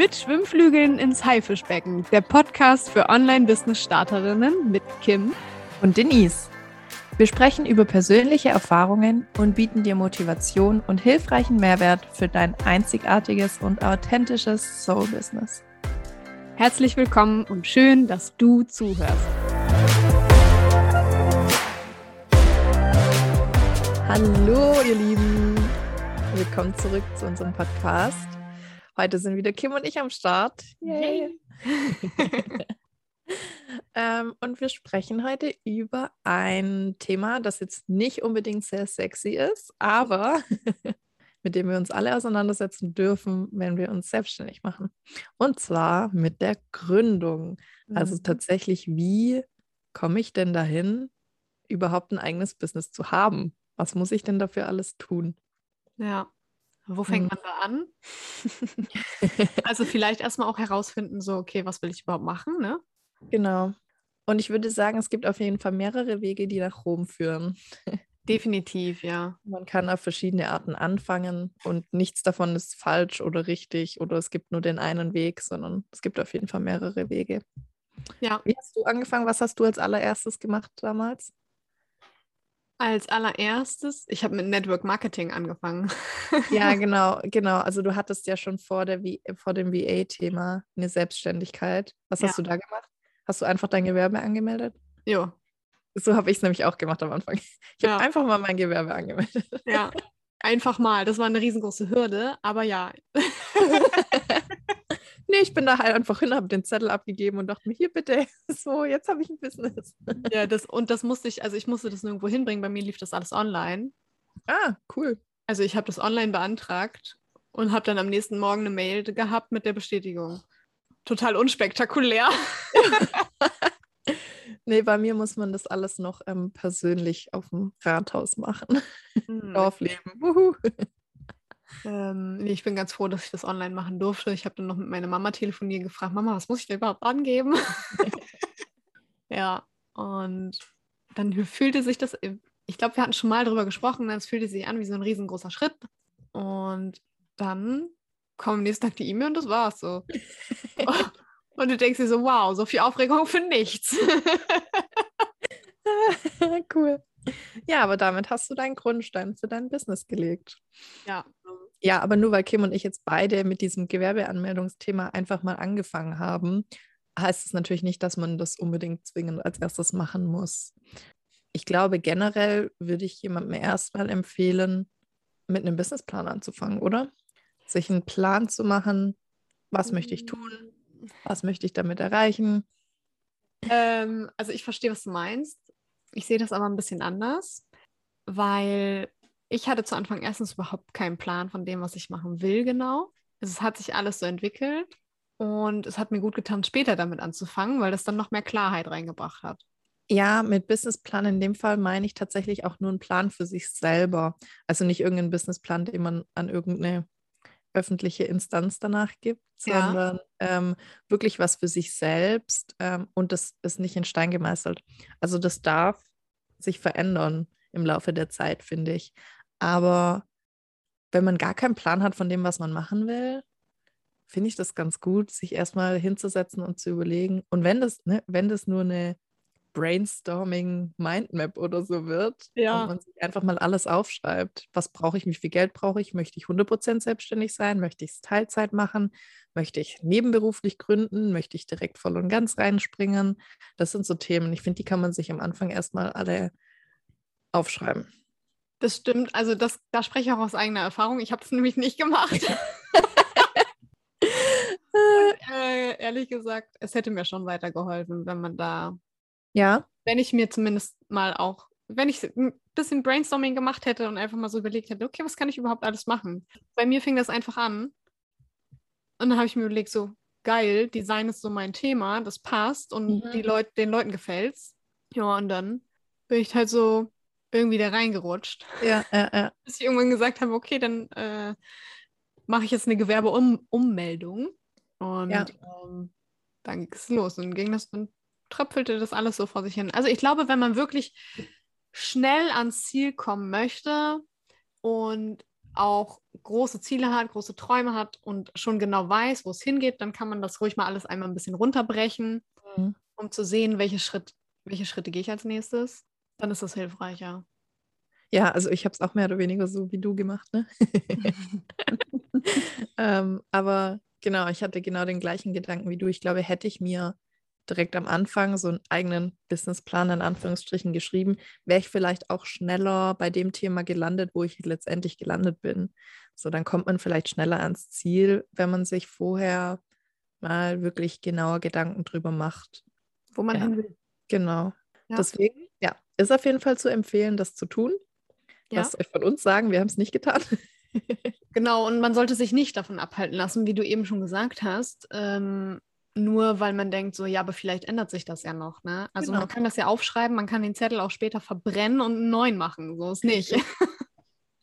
Mit Schwimmflügeln ins Haifischbecken, der Podcast für Online-Business-Starterinnen mit Kim und Denise. Wir sprechen über persönliche Erfahrungen und bieten dir Motivation und hilfreichen Mehrwert für dein einzigartiges und authentisches Soul-Business. Herzlich willkommen und schön, dass du zuhörst. Hallo, ihr Lieben. Willkommen zurück zu unserem Podcast. Heute sind wieder Kim und ich am Start. Yay! ähm, und wir sprechen heute über ein Thema, das jetzt nicht unbedingt sehr sexy ist, aber mit dem wir uns alle auseinandersetzen dürfen, wenn wir uns selbstständig machen. Und zwar mit der Gründung. Also mhm. tatsächlich, wie komme ich denn dahin, überhaupt ein eigenes Business zu haben? Was muss ich denn dafür alles tun? Ja, wo fängt mhm. man da an? also vielleicht erstmal auch herausfinden, so, okay, was will ich überhaupt machen, ne? Genau. Und ich würde sagen, es gibt auf jeden Fall mehrere Wege, die nach Rom führen. Definitiv, ja. Man kann auf verschiedene Arten anfangen und nichts davon ist falsch oder richtig oder es gibt nur den einen Weg, sondern es gibt auf jeden Fall mehrere Wege. Ja. Wie hast du angefangen? Was hast du als allererstes gemacht damals? Als allererstes, ich habe mit Network Marketing angefangen. ja, genau, genau. Also du hattest ja schon vor, der vor dem VA-Thema eine Selbstständigkeit. Was ja. hast du da gemacht? Hast du einfach dein Gewerbe angemeldet? Ja. So habe ich es nämlich auch gemacht am Anfang. Ich ja. habe einfach mal mein Gewerbe angemeldet. Ja, einfach mal. Das war eine riesengroße Hürde, aber ja. Nee, ich bin da halt einfach hin, habe den Zettel abgegeben und dachte mir, hier bitte, so, jetzt habe ich ein Business. Ja, das, und das musste ich, also ich musste das nirgendwo hinbringen, bei mir lief das alles online. Ah, cool. Also ich habe das online beantragt und habe dann am nächsten Morgen eine Mail gehabt mit der Bestätigung. Total unspektakulär. nee, bei mir muss man das alles noch ähm, persönlich auf dem Rathaus machen. Mhm. Dorfleben. Wuhu. Ähm, nee, ich bin ganz froh, dass ich das online machen durfte. Ich habe dann noch mit meiner Mama telefoniert gefragt, Mama, was muss ich denn überhaupt angeben? ja, und dann fühlte sich das, ich glaube, wir hatten schon mal darüber gesprochen, es fühlte sich an wie so ein riesengroßer Schritt. Und dann kommt am nächsten Tag die E-Mail und das war's so. und du denkst dir so, wow, so viel Aufregung für nichts. cool. Ja, aber damit hast du deinen Grundstein für dein Business gelegt. Ja. Ja, aber nur weil Kim und ich jetzt beide mit diesem Gewerbeanmeldungsthema einfach mal angefangen haben, heißt es natürlich nicht, dass man das unbedingt zwingend als erstes machen muss. Ich glaube, generell würde ich jemandem erstmal empfehlen, mit einem Businessplan anzufangen, oder? Sich einen Plan zu machen, was möchte ich tun, was möchte ich damit erreichen. Ähm, also ich verstehe, was du meinst. Ich sehe das aber ein bisschen anders, weil ich hatte zu Anfang erstens überhaupt keinen Plan von dem, was ich machen will, genau. Es hat sich alles so entwickelt und es hat mir gut getan, später damit anzufangen, weil das dann noch mehr Klarheit reingebracht hat. Ja, mit Businessplan in dem Fall meine ich tatsächlich auch nur einen Plan für sich selber. Also nicht irgendeinen Businessplan, den man an irgendeine öffentliche Instanz danach gibt, ja. sondern ähm, wirklich was für sich selbst ähm, und das ist nicht in Stein gemeißelt. Also das darf sich verändern im Laufe der Zeit, finde ich. Aber wenn man gar keinen Plan hat von dem, was man machen will, finde ich das ganz gut, sich erstmal hinzusetzen und zu überlegen. Und wenn das, ne, wenn das nur eine Brainstorming Mindmap oder so wird, ja. und man sich einfach mal alles aufschreibt. Was brauche ich, wie viel Geld brauche ich? Möchte ich 100% selbstständig sein? Möchte ich es Teilzeit machen? Möchte ich nebenberuflich gründen? Möchte ich direkt voll und ganz reinspringen? Das sind so Themen. Ich finde, die kann man sich am Anfang erstmal alle aufschreiben. Das stimmt. Also das, da spreche ich auch aus eigener Erfahrung. Ich habe es nämlich nicht gemacht. Und, äh, ehrlich gesagt, es hätte mir schon weitergeholfen, wenn man da, ja, wenn ich mir zumindest mal auch, wenn ich ein bisschen Brainstorming gemacht hätte und einfach mal so überlegt hätte, okay, was kann ich überhaupt alles machen? Bei mir fing das einfach an und dann habe ich mir überlegt, so geil, Design ist so mein Thema, das passt und mhm. die Leut den Leuten gefällt's. Ja, und dann bin ich halt so irgendwie da reingerutscht. Ja, ja, ja. Bis ich irgendwann gesagt habe, okay, dann äh, mache ich jetzt eine Gewerbeummeldung. Und ja. ähm, dann ging es los und ging das und tröpfelte das alles so vor sich hin. Also ich glaube, wenn man wirklich schnell ans Ziel kommen möchte und auch große Ziele hat, große Träume hat und schon genau weiß, wo es hingeht, dann kann man das ruhig mal alles einmal ein bisschen runterbrechen, mhm. um zu sehen, welche, Schritt, welche Schritte gehe ich als nächstes. Dann ist das hilfreicher. Ja, also ich habe es auch mehr oder weniger so wie du gemacht, ne? ähm, aber genau, ich hatte genau den gleichen Gedanken wie du. Ich glaube, hätte ich mir direkt am Anfang so einen eigenen Businessplan in Anführungsstrichen geschrieben, wäre ich vielleicht auch schneller bei dem Thema gelandet, wo ich letztendlich gelandet bin. So, dann kommt man vielleicht schneller ans Ziel, wenn man sich vorher mal wirklich genauer Gedanken drüber macht. Wo man ja. hin will. Genau. Ja. Deswegen, ja, ist auf jeden Fall zu empfehlen, das zu tun. Ja. Lasst euch von uns sagen, wir haben es nicht getan. genau, und man sollte sich nicht davon abhalten lassen, wie du eben schon gesagt hast, ähm, nur weil man denkt, so, ja, aber vielleicht ändert sich das ja noch. Ne? Also genau. man kann das ja aufschreiben, man kann den Zettel auch später verbrennen und einen neuen machen. So ist nicht.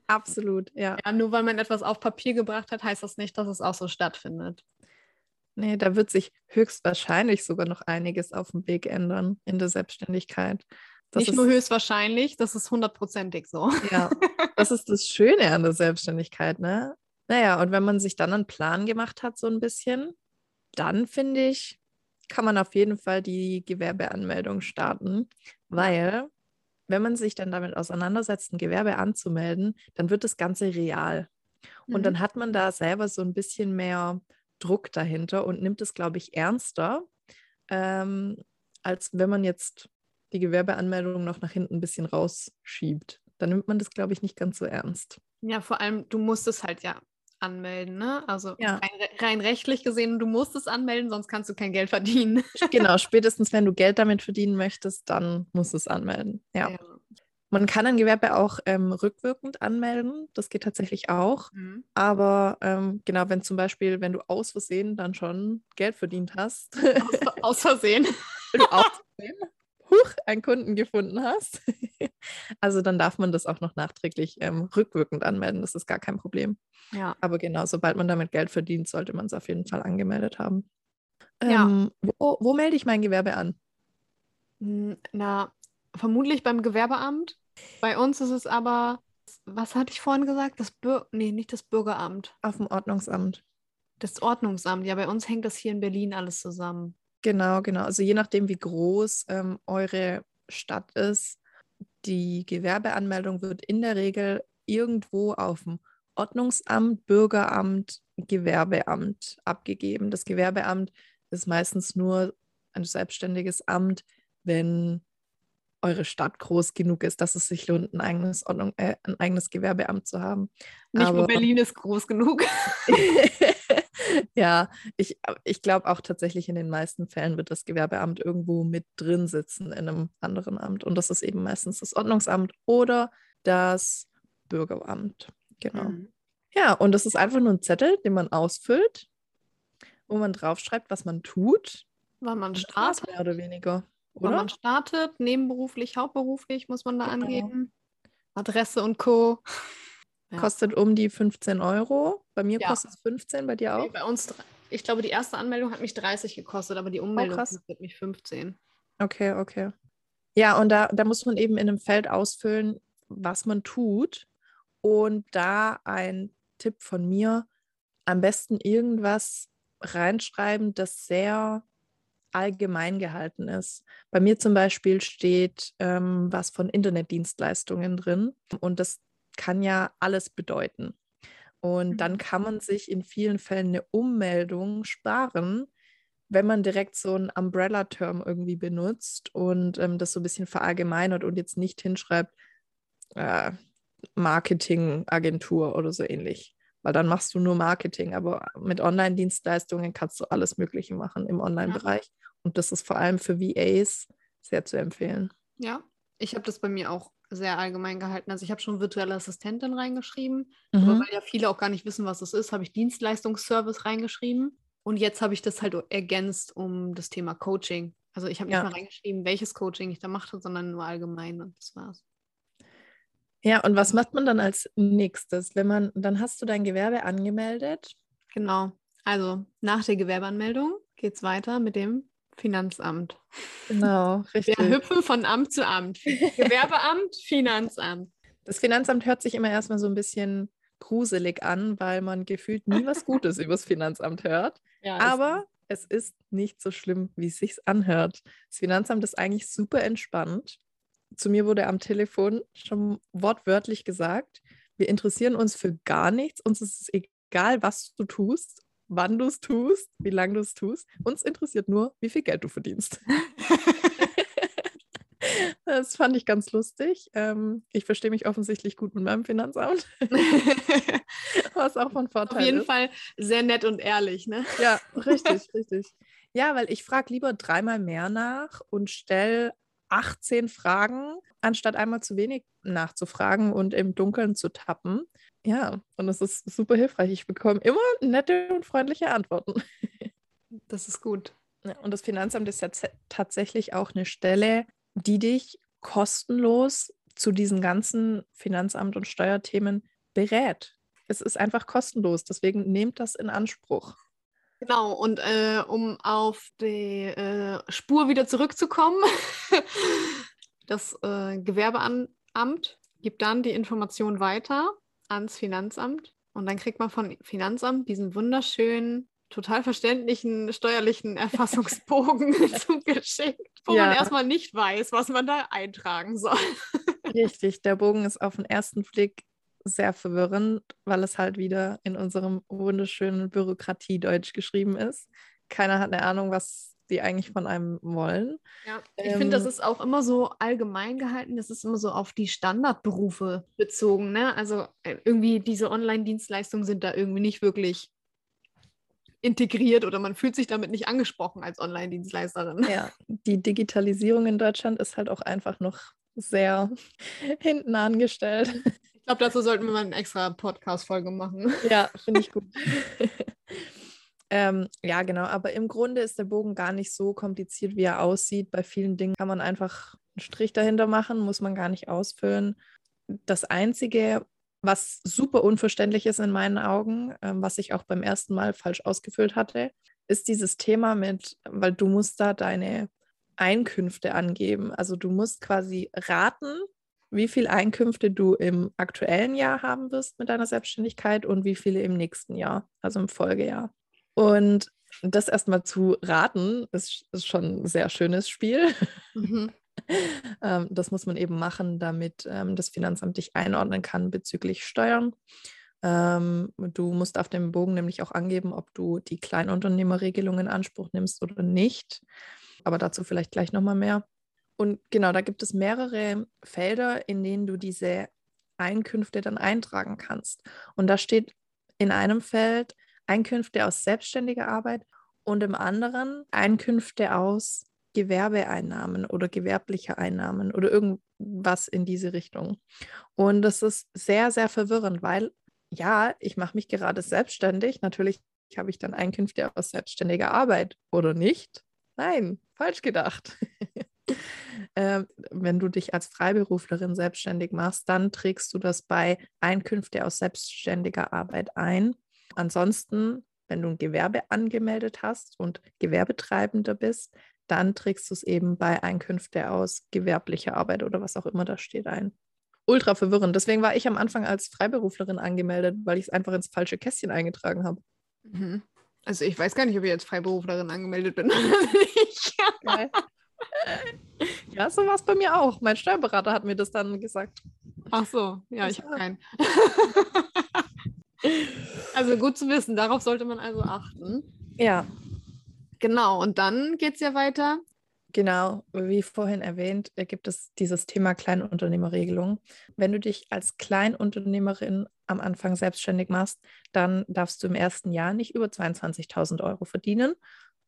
Absolut, ja. ja. Nur weil man etwas auf Papier gebracht hat, heißt das nicht, dass es auch so stattfindet. Nee, da wird sich höchstwahrscheinlich sogar noch einiges auf dem Weg ändern in der Selbstständigkeit. Das nicht nur höchstwahrscheinlich, das ist hundertprozentig so. Ja, das ist das Schöne an der Selbstständigkeit, ne? Naja, und wenn man sich dann einen Plan gemacht hat, so ein bisschen, dann finde ich, kann man auf jeden Fall die Gewerbeanmeldung starten, weil wenn man sich dann damit auseinandersetzt, ein Gewerbe anzumelden, dann wird das Ganze real. Und mhm. dann hat man da selber so ein bisschen mehr Druck dahinter und nimmt es, glaube ich, ernster, ähm, als wenn man jetzt die Gewerbeanmeldung noch nach hinten ein bisschen rausschiebt. Dann nimmt man das, glaube ich, nicht ganz so ernst. Ja, vor allem, du musst es halt ja anmelden, ne? Also ja. rein, rein, rechtlich gesehen, du musst es anmelden, sonst kannst du kein Geld verdienen. genau, spätestens wenn du Geld damit verdienen möchtest, dann musst du es anmelden. Ja. ja. Man kann ein Gewerbe auch ähm, rückwirkend anmelden, das geht tatsächlich auch. Mhm. Aber ähm, genau, wenn zum Beispiel, wenn du aus Versehen dann schon Geld verdient hast. Aus, aus Versehen. aus Versehen huch, einen Kunden gefunden hast. also dann darf man das auch noch nachträglich ähm, rückwirkend anmelden. Das ist gar kein Problem. Ja. Aber genau, sobald man damit Geld verdient, sollte man es auf jeden Fall angemeldet haben. Ähm, ja. Wo, wo melde ich mein Gewerbe an? Hm, na, vermutlich beim Gewerbeamt. Bei uns ist es aber, was hatte ich vorhin gesagt? Das Bür nee, nicht das Bürgeramt. Auf dem Ordnungsamt. Das Ordnungsamt, ja, bei uns hängt das hier in Berlin alles zusammen. Genau, genau. Also je nachdem, wie groß ähm, eure Stadt ist, die Gewerbeanmeldung wird in der Regel irgendwo auf dem Ordnungsamt, Bürgeramt, Gewerbeamt abgegeben. Das Gewerbeamt ist meistens nur ein selbstständiges Amt, wenn eure Stadt groß genug ist, dass es sich lohnt, ein eigenes, Ordnung, äh, ein eigenes Gewerbeamt zu haben. Nicht Aber, nur Berlin ist groß genug. ja, ich, ich glaube auch tatsächlich in den meisten Fällen wird das Gewerbeamt irgendwo mit drin sitzen in einem anderen Amt. Und das ist eben meistens das Ordnungsamt oder das Bürgeramt. Genau. Mhm. Ja, und das ist einfach nur ein Zettel, den man ausfüllt, wo man draufschreibt, was man tut. Wann man startet. Mehr oder weniger. Oder? Wann man startet, nebenberuflich, hauptberuflich muss man da genau. angeben. Adresse und Co. Ja. Kostet um die 15 Euro. Bei mir ja. kostet es 15, bei dir auch? Nee, bei uns, ich glaube, die erste Anmeldung hat mich 30 gekostet, aber die Ummeldung oh, kostet mich 15. Okay, okay. Ja, und da, da muss man eben in einem Feld ausfüllen, was man tut. Und da ein Tipp von mir, am besten irgendwas reinschreiben, das sehr allgemein gehalten ist. Bei mir zum Beispiel steht ähm, was von Internetdienstleistungen drin und das kann ja alles bedeuten. Und dann mhm. kann man sich in vielen Fällen eine Ummeldung sparen, wenn man direkt so einen Umbrella-Term irgendwie benutzt und ähm, das so ein bisschen verallgemeinert und jetzt nicht hinschreibt, äh, Marketingagentur oder so ähnlich. Weil dann machst du nur Marketing, aber mit Online-Dienstleistungen kannst du alles Mögliche machen im Online-Bereich. Ja. Und das ist vor allem für VAs sehr zu empfehlen. Ja, ich habe das bei mir auch sehr allgemein gehalten. Also ich habe schon virtuelle Assistentin reingeschrieben, mhm. aber weil ja viele auch gar nicht wissen, was das ist, habe ich Dienstleistungsservice reingeschrieben. Und jetzt habe ich das halt ergänzt um das Thema Coaching. Also ich habe nicht ja. mal reingeschrieben, welches Coaching ich da machte, sondern nur allgemein und das war's. Ja, und was macht man dann als nächstes? Wenn man, dann hast du dein Gewerbe angemeldet. Genau. Also nach der Gewerbeanmeldung geht es weiter mit dem Finanzamt. Genau, richtig. Wir hüpfen von Amt zu Amt. Gewerbeamt, Finanzamt. Das Finanzamt hört sich immer erstmal so ein bisschen gruselig an, weil man gefühlt nie was Gutes übers Finanzamt hört. Ja, Aber es ist nicht so schlimm, wie es sich anhört. Das Finanzamt ist eigentlich super entspannt. Zu mir wurde am Telefon schon wortwörtlich gesagt, wir interessieren uns für gar nichts. Uns ist es egal, was du tust, wann du es tust, wie lange du es tust. Uns interessiert nur, wie viel Geld du verdienst. das fand ich ganz lustig. Ähm, ich verstehe mich offensichtlich gut mit meinem Finanzamt. Was auch von Vorteil Auf jeden ist. Fall sehr nett und ehrlich, ne? Ja, richtig, richtig. Ja, weil ich frage lieber dreimal mehr nach und stelle 18 Fragen, anstatt einmal zu wenig nachzufragen und im Dunkeln zu tappen. Ja, und das ist super hilfreich. Ich bekomme immer nette und freundliche Antworten. Das ist gut. Und das Finanzamt ist ja tatsächlich auch eine Stelle, die dich kostenlos zu diesen ganzen Finanzamt- und Steuerthemen berät. Es ist einfach kostenlos, deswegen nehmt das in Anspruch. Genau, und äh, um auf die äh, Spur wieder zurückzukommen, das äh, Gewerbeamt gibt dann die Information weiter ans Finanzamt und dann kriegt man von Finanzamt diesen wunderschönen, total verständlichen steuerlichen Erfassungsbogen zugeschickt, wo man Ja. erstmal nicht weiß, was man da eintragen soll. Richtig, der Bogen ist auf den ersten Blick sehr verwirrend, weil es halt wieder in unserem wunderschönen Bürokratiedeutsch geschrieben ist. Keiner hat eine Ahnung, was die eigentlich von einem wollen. Ja, ich finde, das Ähm, ist auch immer so allgemein gehalten. Das ist immer so auf die Standardberufe bezogen. Ne? Also äh, irgendwie diese Online-Dienstleistungen sind da irgendwie nicht wirklich integriert oder man fühlt sich damit nicht angesprochen als Online-Dienstleisterin. Ja, die Digitalisierung in Deutschland ist halt auch einfach noch sehr hinten angestellt. Ich glaube, dazu sollten wir mal eine extra Podcast-Folge machen. Ja, finde ich gut. ähm, ja, genau. Aber im Grunde ist der Bogen gar nicht so kompliziert, wie er aussieht. Bei vielen Dingen kann man einfach einen Strich dahinter machen, muss man gar nicht ausfüllen. Das Einzige, was super unverständlich ist in meinen Augen, ähm, was ich auch beim ersten Mal falsch ausgefüllt hatte, ist dieses Thema mit, weil du musst da deine Einkünfte angeben. Also du musst quasi raten, wie viel Einkünfte du im aktuellen Jahr haben wirst mit deiner Selbstständigkeit und wie viele im nächsten Jahr, also im Folgejahr. Und das erstmal zu raten, ist, ist schon ein sehr schönes Spiel. Mhm. Ähm, das muss man eben machen, damit ähm, das Finanzamt dich einordnen kann bezüglich Steuern. Ähm, du musst auf dem Bogen nämlich auch angeben, ob du die Kleinunternehmerregelung in Anspruch nimmst oder nicht. Aber dazu vielleicht gleich nochmal mehr. Und genau, da gibt es mehrere Felder, in denen du diese Einkünfte dann eintragen kannst. Und da steht in einem Feld Einkünfte aus selbstständiger Arbeit und im anderen Einkünfte aus Gewerbeeinnahmen oder gewerblicher Einnahmen oder irgendwas in diese Richtung. Und das ist sehr, sehr verwirrend, weil ja, ich mache mich gerade selbstständig. Natürlich habe ich dann Einkünfte aus selbstständiger Arbeit oder nicht. Nein, falsch gedacht. ähm, wenn du dich als Freiberuflerin selbstständig machst, dann trägst du das bei Einkünfte aus selbstständiger Arbeit ein. Ansonsten, wenn du ein Gewerbe angemeldet hast und Gewerbetreibender bist, dann trägst du es eben bei Einkünfte aus gewerblicher Arbeit oder was auch immer da steht ein. Ultra verwirrend. Deswegen war ich am Anfang als Freiberuflerin angemeldet, weil ich es einfach ins falsche Kästchen eingetragen habe. Mhm. Also ich weiß gar nicht, ob ich jetzt Freiberuflerin angemeldet bin. Ja, so war es bei mir auch. Mein Steuerberater hat mir das dann gesagt. Ach so, ja, ich habe keinen. Also gut zu wissen, darauf sollte man also achten. Ja, Genau, und dann geht es ja weiter. Genau, wie vorhin erwähnt, äh, gibt es dieses Thema Kleinunternehmerregelung. Wenn du dich als Kleinunternehmerin am Anfang selbstständig machst, dann darfst du im ersten Jahr nicht über 22.000 Euro verdienen.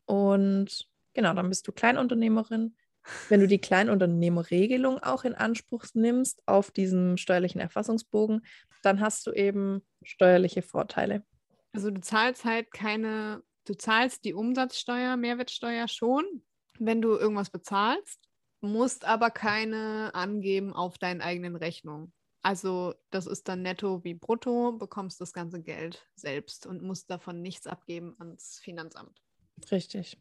Und genau, dann bist du Kleinunternehmerin. Wenn du die Kleinunternehmerregelung auch in Anspruch nimmst auf diesem steuerlichen Erfassungsbogen, dann hast du eben steuerliche Vorteile. Also du zahlst halt keine, du zahlst die Umsatzsteuer, Mehrwertsteuer schon, wenn du irgendwas bezahlst, musst aber keine angeben auf deinen eigenen Rechnungen. Also das ist dann netto wie brutto, bekommst das ganze Geld selbst und musst davon nichts abgeben ans Finanzamt. Richtig.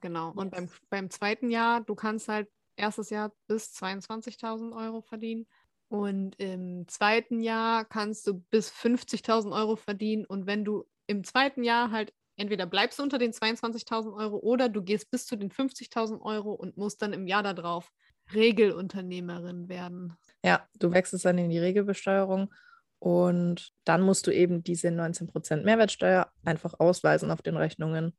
Genau. Und beim, Yes. beim zweiten Jahr, du kannst halt erstes Jahr bis 22.000 Euro verdienen Und im zweiten Jahr kannst du bis 50.000 Euro verdienen. Und wenn du im zweiten Jahr halt entweder bleibst du unter den 22.000 Euro oder du gehst bis zu den 50.000 Euro und musst dann im Jahr darauf Regelunternehmerin werden. Ja, du wechselst dann in die Regelbesteuerung und dann musst du eben diese 19% Mehrwertsteuer einfach ausweisen auf den Rechnungen.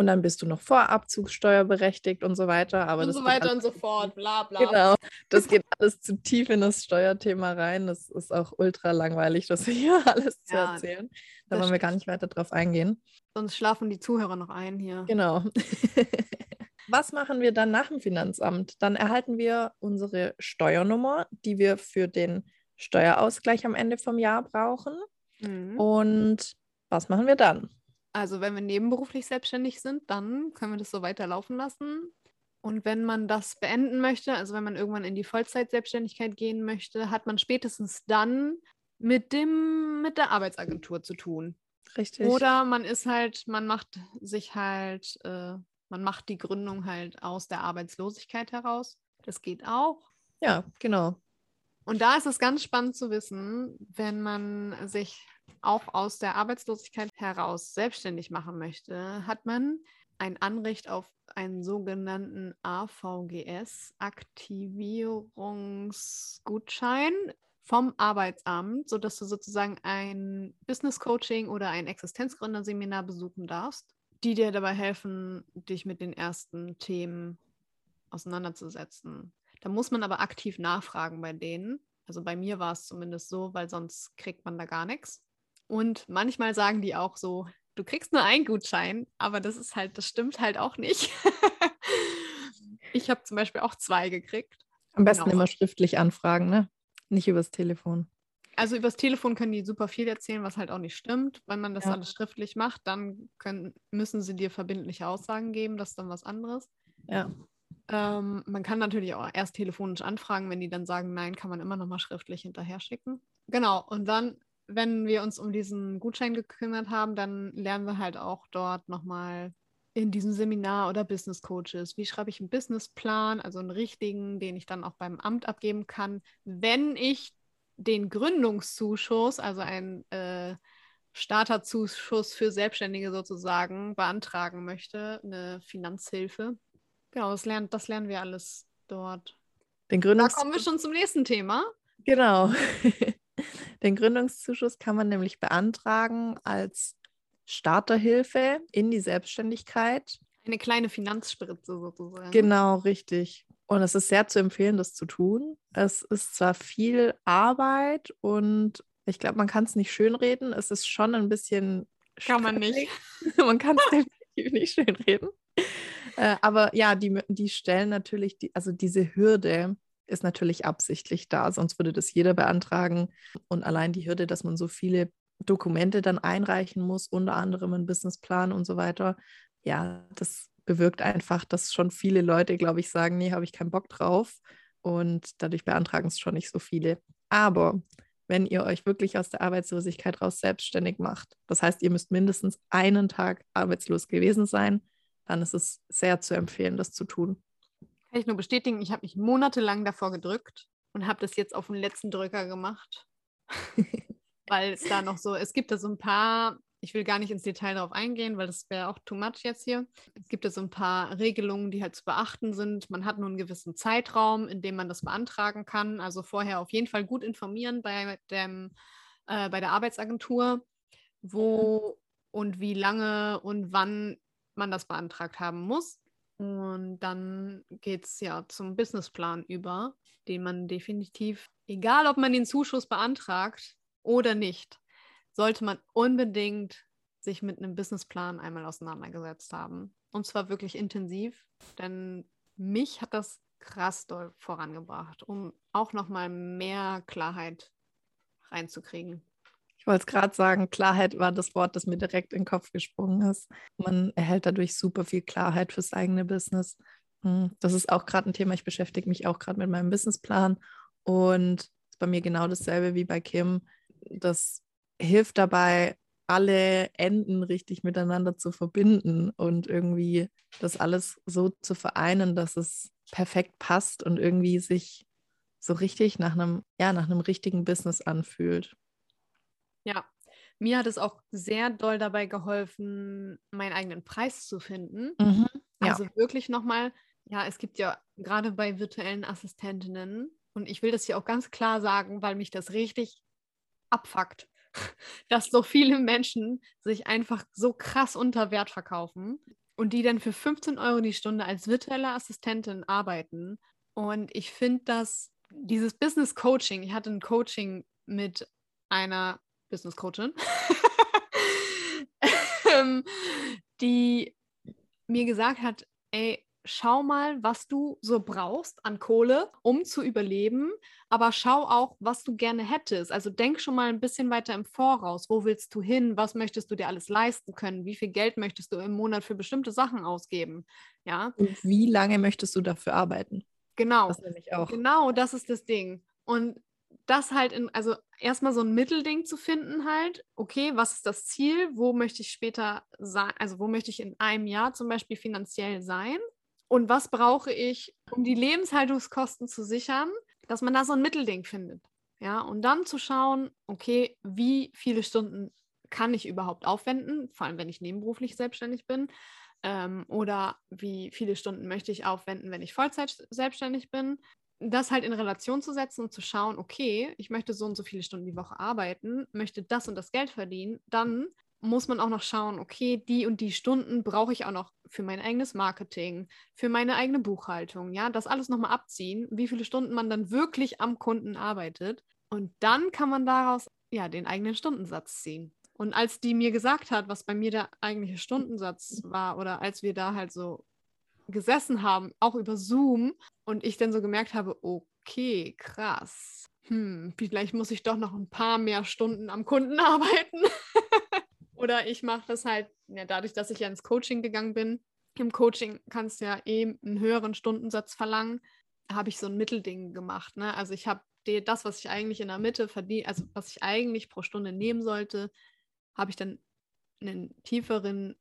Und dann bist du noch Vorabzugssteuer berechtigt und so weiter. Aber und so weiter und so fort, bla bla. Genau, das geht alles zu tief in das Steuerthema rein. Das ist auch ultra langweilig, das hier alles zu ja, erzählen. Da wollen wir gar nicht weiter drauf eingehen. Sonst schlafen die Zuhörer noch ein hier. Genau. Was machen wir dann nach dem Finanzamt? Dann erhalten wir unsere Steuernummer, die wir für den Steuerausgleich am Ende vom Jahr brauchen. Mhm. Und was machen wir dann? Also wenn wir nebenberuflich selbstständig sind, dann können wir das so weiterlaufen lassen. Und wenn man das beenden möchte, also wenn man irgendwann in die Vollzeit-Selbstständigkeit gehen möchte, hat man spätestens dann mit dem mit der Arbeitsagentur zu tun. Richtig. Oder man ist halt, man macht sich halt, äh, man macht die Gründung halt aus der Arbeitslosigkeit heraus. Das geht auch. Ja, genau. Und da ist es ganz spannend zu wissen, wenn man sich auch aus der Arbeitslosigkeit heraus selbstständig machen möchte, hat man ein Anrecht auf einen sogenannten AVGS-Aktivierungsgutschein vom Arbeitsamt, sodass du sozusagen ein Business Coaching oder ein Existenzgründerseminar besuchen darfst, die dir dabei helfen, dich mit den ersten Themen auseinanderzusetzen. Da muss man aber aktiv nachfragen bei denen. Also bei mir war es zumindest so, weil sonst kriegt man da gar nichts. Und manchmal sagen die auch so, du kriegst nur einen Gutschein, aber das ist halt, das stimmt halt auch nicht. ich habe zum Beispiel auch zwei gekriegt. Am besten genau. immer schriftlich anfragen, ne? Nicht übers Telefon. Also übers Telefon können die super viel erzählen, was halt auch nicht stimmt. Wenn man das ja. alles schriftlich macht, dann können, müssen sie dir verbindliche Aussagen geben, das ist dann was anderes. Ja. Ähm, man kann natürlich auch erst telefonisch anfragen, wenn die dann sagen, nein, kann man immer noch mal schriftlich hinterher schicken. Genau, und dann wenn wir uns um diesen Gutschein gekümmert haben, dann lernen wir halt auch dort nochmal in diesem Seminar oder Business Coaches, wie schreibe ich einen Businessplan, also einen richtigen, den ich dann auch beim Amt abgeben kann, wenn ich den Gründungszuschuss, also einen äh, Starterzuschuss für Selbstständige sozusagen beantragen möchte, eine Finanzhilfe. Genau, das, lernt, das lernen wir alles dort. Den Gründungs da kommen wir schon zum nächsten Thema. Genau. Den Gründungszuschuss kann man nämlich beantragen als Starterhilfe in die Selbstständigkeit. Eine kleine Finanzspritze sozusagen. Genau, richtig. Und es ist sehr zu empfehlen, das zu tun. Es ist zwar viel Arbeit und ich glaube, man kann es nicht schönreden. Es ist schon ein bisschen. Kann man nicht. man kann es definitiv nicht schönreden. Äh, aber ja, die, die stellen natürlich, die, also diese Hürde, ist natürlich absichtlich da, sonst würde das jeder beantragen. Und allein die Hürde, dass man so viele Dokumente dann einreichen muss, unter anderem einen Businessplan und so weiter, ja, das bewirkt einfach, dass schon viele Leute, glaube ich, sagen, nee, habe ich keinen Bock drauf. Und dadurch beantragen es schon nicht so viele. Aber wenn ihr euch wirklich aus der Arbeitslosigkeit raus selbstständig macht, das heißt, ihr müsst mindestens einen Tag arbeitslos gewesen sein, dann ist es sehr zu empfehlen, das zu tun. Kann ich nur bestätigen, ich habe mich monatelang davor gedrückt und habe das jetzt auf den letzten Drücker gemacht. weil es da noch so, es gibt da so ein paar, ich will gar nicht ins Detail darauf eingehen, weil das wäre auch too much jetzt hier. Es gibt da so ein paar Regelungen, die halt zu beachten sind. Man hat nur einen gewissen Zeitraum, in dem man das beantragen kann. Also vorher auf jeden Fall gut informieren bei, dem, äh, bei der Arbeitsagentur, wo und wie lange und wann man das beantragt haben muss. Und dann geht es ja zum Businessplan über, den man definitiv, egal ob man den Zuschuss beantragt oder nicht, sollte man unbedingt sich mit einem Businessplan einmal auseinandergesetzt haben. Und zwar wirklich intensiv, denn mich hat das krass doll vorangebracht, um auch nochmal mehr Klarheit reinzukriegen. Ich wollte es gerade sagen, Klarheit war das Wort, das mir direkt in den Kopf gesprungen ist. Man erhält dadurch super viel Klarheit fürs eigene Business. Hm, das ist auch gerade ein Thema. Ich beschäftige mich auch gerade mit meinem Businessplan und ist bei mir genau dasselbe wie bei Kim. Das hilft dabei, alle Enden richtig miteinander zu verbinden und irgendwie das alles so zu vereinen, dass es perfekt passt und irgendwie sich so richtig nach einem, ja, nach einem richtigen Business anfühlt. Ja, mir hat es auch sehr doll dabei geholfen, meinen eigenen Preis zu finden. Mhm, ja. Also wirklich nochmal, ja, es gibt ja gerade bei virtuellen Assistentinnen, und ich will das hier auch ganz klar sagen, weil mich das richtig abfuckt, dass so viele Menschen sich einfach so krass unter Wert verkaufen und die dann für 15 Euro die Stunde als virtuelle Assistentin arbeiten. Und ich finde, dass dieses Business Coaching, ich hatte ein Coaching mit einer Business Coachin, ähm, die mir gesagt hat, ey, schau mal, was du so brauchst an Kohle, um zu überleben, aber schau auch, was du gerne hättest. Also denk schon mal ein bisschen weiter im Voraus. Wo willst du hin? Was möchtest du dir alles leisten können? Wie viel Geld möchtest du im Monat für bestimmte Sachen ausgeben? Ja. Und wie lange möchtest du dafür arbeiten? Genau. Das nämlich auch. Genau, das ist das Ding. Und das halt in, also erstmal so ein Mittelding zu finden, halt, okay, was ist das Ziel? Wo möchte ich später sein? Also, wo möchte ich in einem Jahr zum Beispiel finanziell sein? Und was brauche ich, um die Lebenshaltungskosten zu sichern, dass man da so ein Mittelding findet. Ja, und dann zu schauen, okay, wie viele Stunden kann ich überhaupt aufwenden, vor allem wenn ich nebenberuflich selbstständig bin, ähm, oder wie viele Stunden möchte ich aufwenden, wenn ich Vollzeit selbstständig bin. Das halt in Relation zu setzen und zu schauen, okay, ich möchte so und so viele Stunden die Woche arbeiten, möchte das und das Geld verdienen, dann muss man auch noch schauen, okay, die und die Stunden brauche ich auch noch für mein eigenes Marketing, für meine eigene Buchhaltung, ja, das alles nochmal abziehen, wie viele Stunden man dann wirklich am Kunden arbeitet. Und dann kann man daraus ja den eigenen Stundensatz ziehen. Und als die mir gesagt hat, was bei mir der eigentliche Stundensatz war, oder als wir da halt so gesessen haben, auch über Zoom, und ich dann so gemerkt habe, okay, krass. Hm, vielleicht muss ich doch noch ein paar mehr Stunden am Kunden arbeiten. Oder ich mache das halt, ja, dadurch, dass ich ja ins Coaching gegangen bin. Im Coaching kannst du ja eben einen höheren Stundensatz verlangen. Habe ich so ein Mittelding gemacht. Ne? Also ich habe das, was ich eigentlich in der Mitte verdiene, also was ich eigentlich pro Stunde nehmen sollte, habe ich dann einen tieferen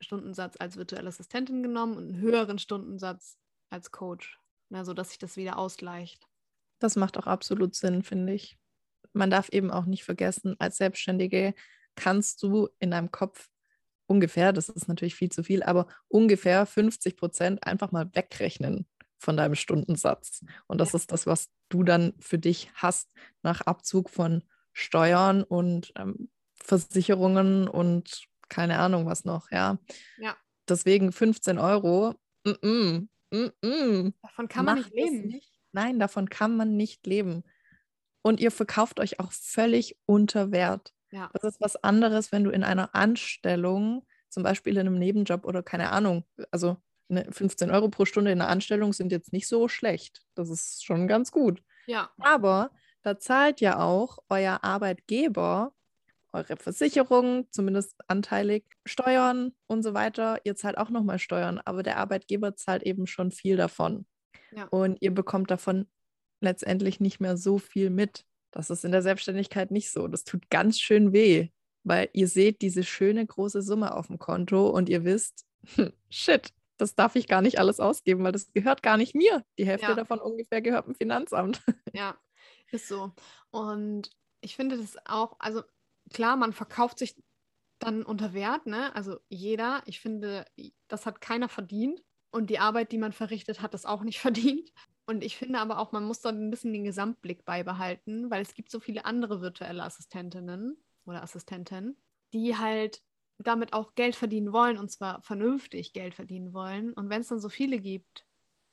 Stundensatz als virtuelle Assistentin genommen und einen höheren Stundensatz als Coach, ne, sodass sich das wieder ausgleicht. Das macht auch absolut Sinn, finde ich. Man darf eben auch nicht vergessen, als Selbstständige kannst du in deinem Kopf ungefähr, das ist natürlich viel zu viel, aber ungefähr 50 Prozent einfach mal wegrechnen von deinem Stundensatz. Und das ja. ist das, was du dann für dich hast nach Abzug von Steuern und ähm, Versicherungen und keine Ahnung was noch, ja. Ja. Deswegen 15 Euro. Mm -mm, mm davon kann man nicht leben. Nicht. Nein, davon kann man nicht leben. Und ihr verkauft euch auch völlig unter Wert. Ja. Das ist was anderes, wenn du in einer Anstellung, zum Beispiel in einem Nebenjob oder keine Ahnung, also 15 Euro pro Stunde in einer Anstellung sind jetzt nicht so schlecht. Das ist schon ganz gut. Ja. Aber da zahlt ja auch euer Arbeitgeber eure Versicherung, zumindest anteilig, Steuern und so weiter. Ihr zahlt auch nochmal Steuern, aber der Arbeitgeber zahlt eben schon viel davon. Ja. Und ihr bekommt davon letztendlich nicht mehr so viel mit. Das ist in der Selbstständigkeit nicht so. Das tut ganz schön weh, weil ihr seht diese schöne große Summe auf dem Konto und ihr wisst, hm, shit, das darf ich gar nicht alles ausgeben, weil das gehört gar nicht mir. Die Hälfte ja. davon ungefähr gehört dem Finanzamt. Ja, ist so. Und ich finde das auch, also klar, man verkauft sich dann unter Wert, ne? Also jeder, ich finde, das hat keiner verdient. Und die Arbeit, die man verrichtet, hat das auch nicht verdient. Und ich finde aber auch, man muss dort ein bisschen den Gesamtblick beibehalten, weil es gibt so viele andere virtuelle Assistentinnen oder Assistenten, die halt damit auch Geld verdienen wollen und zwar vernünftig Geld verdienen wollen. Und wenn es dann so viele gibt,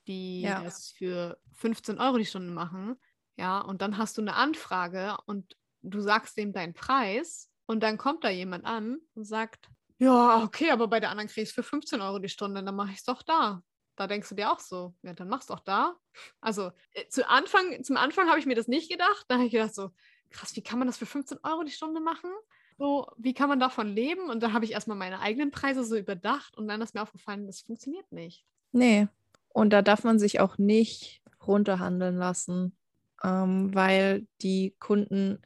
die ja. das für 15 Euro die Stunde machen, ja, und dann hast du eine Anfrage und du sagst dem deinen Preis und dann kommt da jemand an und sagt, ja, okay, aber bei der anderen kriegst du für 15 Euro die Stunde, dann mache ich es doch da. Da denkst du dir auch so, ja, dann mach's doch da. Also äh, zu Anfang, zum Anfang habe ich mir das nicht gedacht. Da habe ich gedacht so, krass, wie kann man das für 15 Euro die Stunde machen? So, wie kann man davon leben? Und da habe ich erstmal meine eigenen Preise so überdacht und dann ist mir aufgefallen, das funktioniert nicht. Nee. Und da darf man sich auch nicht runterhandeln lassen, ähm, weil die Kunden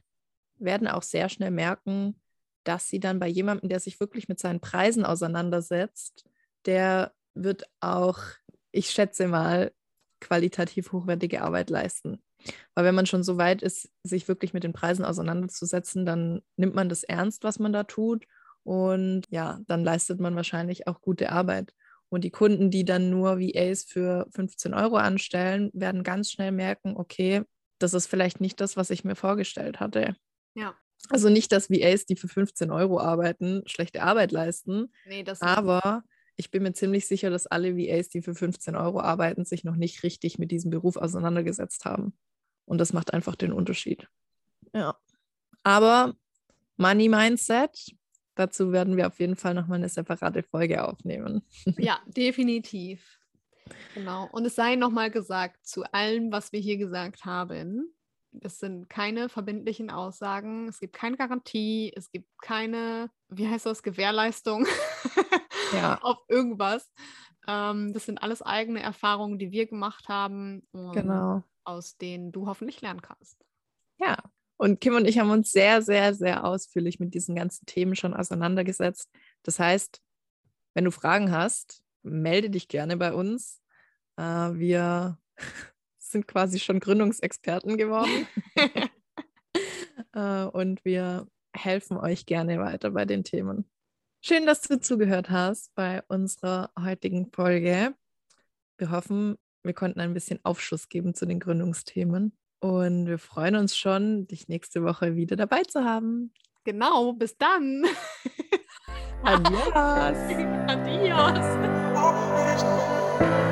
werden auch sehr schnell merken, dass sie dann bei jemandem, der sich wirklich mit seinen Preisen auseinandersetzt, der wird auch, ich schätze mal, qualitativ hochwertige Arbeit leisten. Weil wenn man schon so weit ist, sich wirklich mit den Preisen auseinanderzusetzen, dann nimmt man das ernst, was man da tut. Und ja, dann leistet man wahrscheinlich auch gute Arbeit. Und die Kunden, die dann nur VAs für 15 Euro anstellen, werden ganz schnell merken, okay, das ist vielleicht nicht das, was ich mir vorgestellt hatte. Ja. Also nicht, dass VAs, die für 15 Euro arbeiten, schlechte Arbeit leisten. Nee, das aber ich bin mir ziemlich sicher, dass alle VAs, die für 15 Euro arbeiten, sich noch nicht richtig mit diesem Beruf auseinandergesetzt haben. Und das macht einfach den Unterschied. Ja. Aber Money Mindset, dazu werden wir auf jeden Fall nochmal eine separate Folge aufnehmen. Ja, definitiv. Genau. Und es sei nochmal gesagt, zu allem, was wir hier gesagt haben, es sind keine verbindlichen Aussagen, es gibt keine Garantie, es gibt keine, wie heißt das, Gewährleistung ja. auf irgendwas. Ähm, das sind alles eigene Erfahrungen, die wir gemacht haben, genau. aus denen du hoffentlich lernen kannst. Ja, und Kim und ich haben uns sehr, sehr, sehr ausführlich mit diesen ganzen Themen schon auseinandergesetzt. Das heißt, wenn du Fragen hast, melde dich gerne bei uns. Äh, wir sind quasi schon Gründungsexperten geworden. äh, und wir helfen euch gerne weiter bei den Themen. Schön, dass du zugehört hast bei unserer heutigen Folge. Wir hoffen, wir konnten ein bisschen Aufschluss geben zu den Gründungsthemen. Und wir freuen uns schon, dich nächste Woche wieder dabei zu haben. Genau, bis dann. Adios. Adios.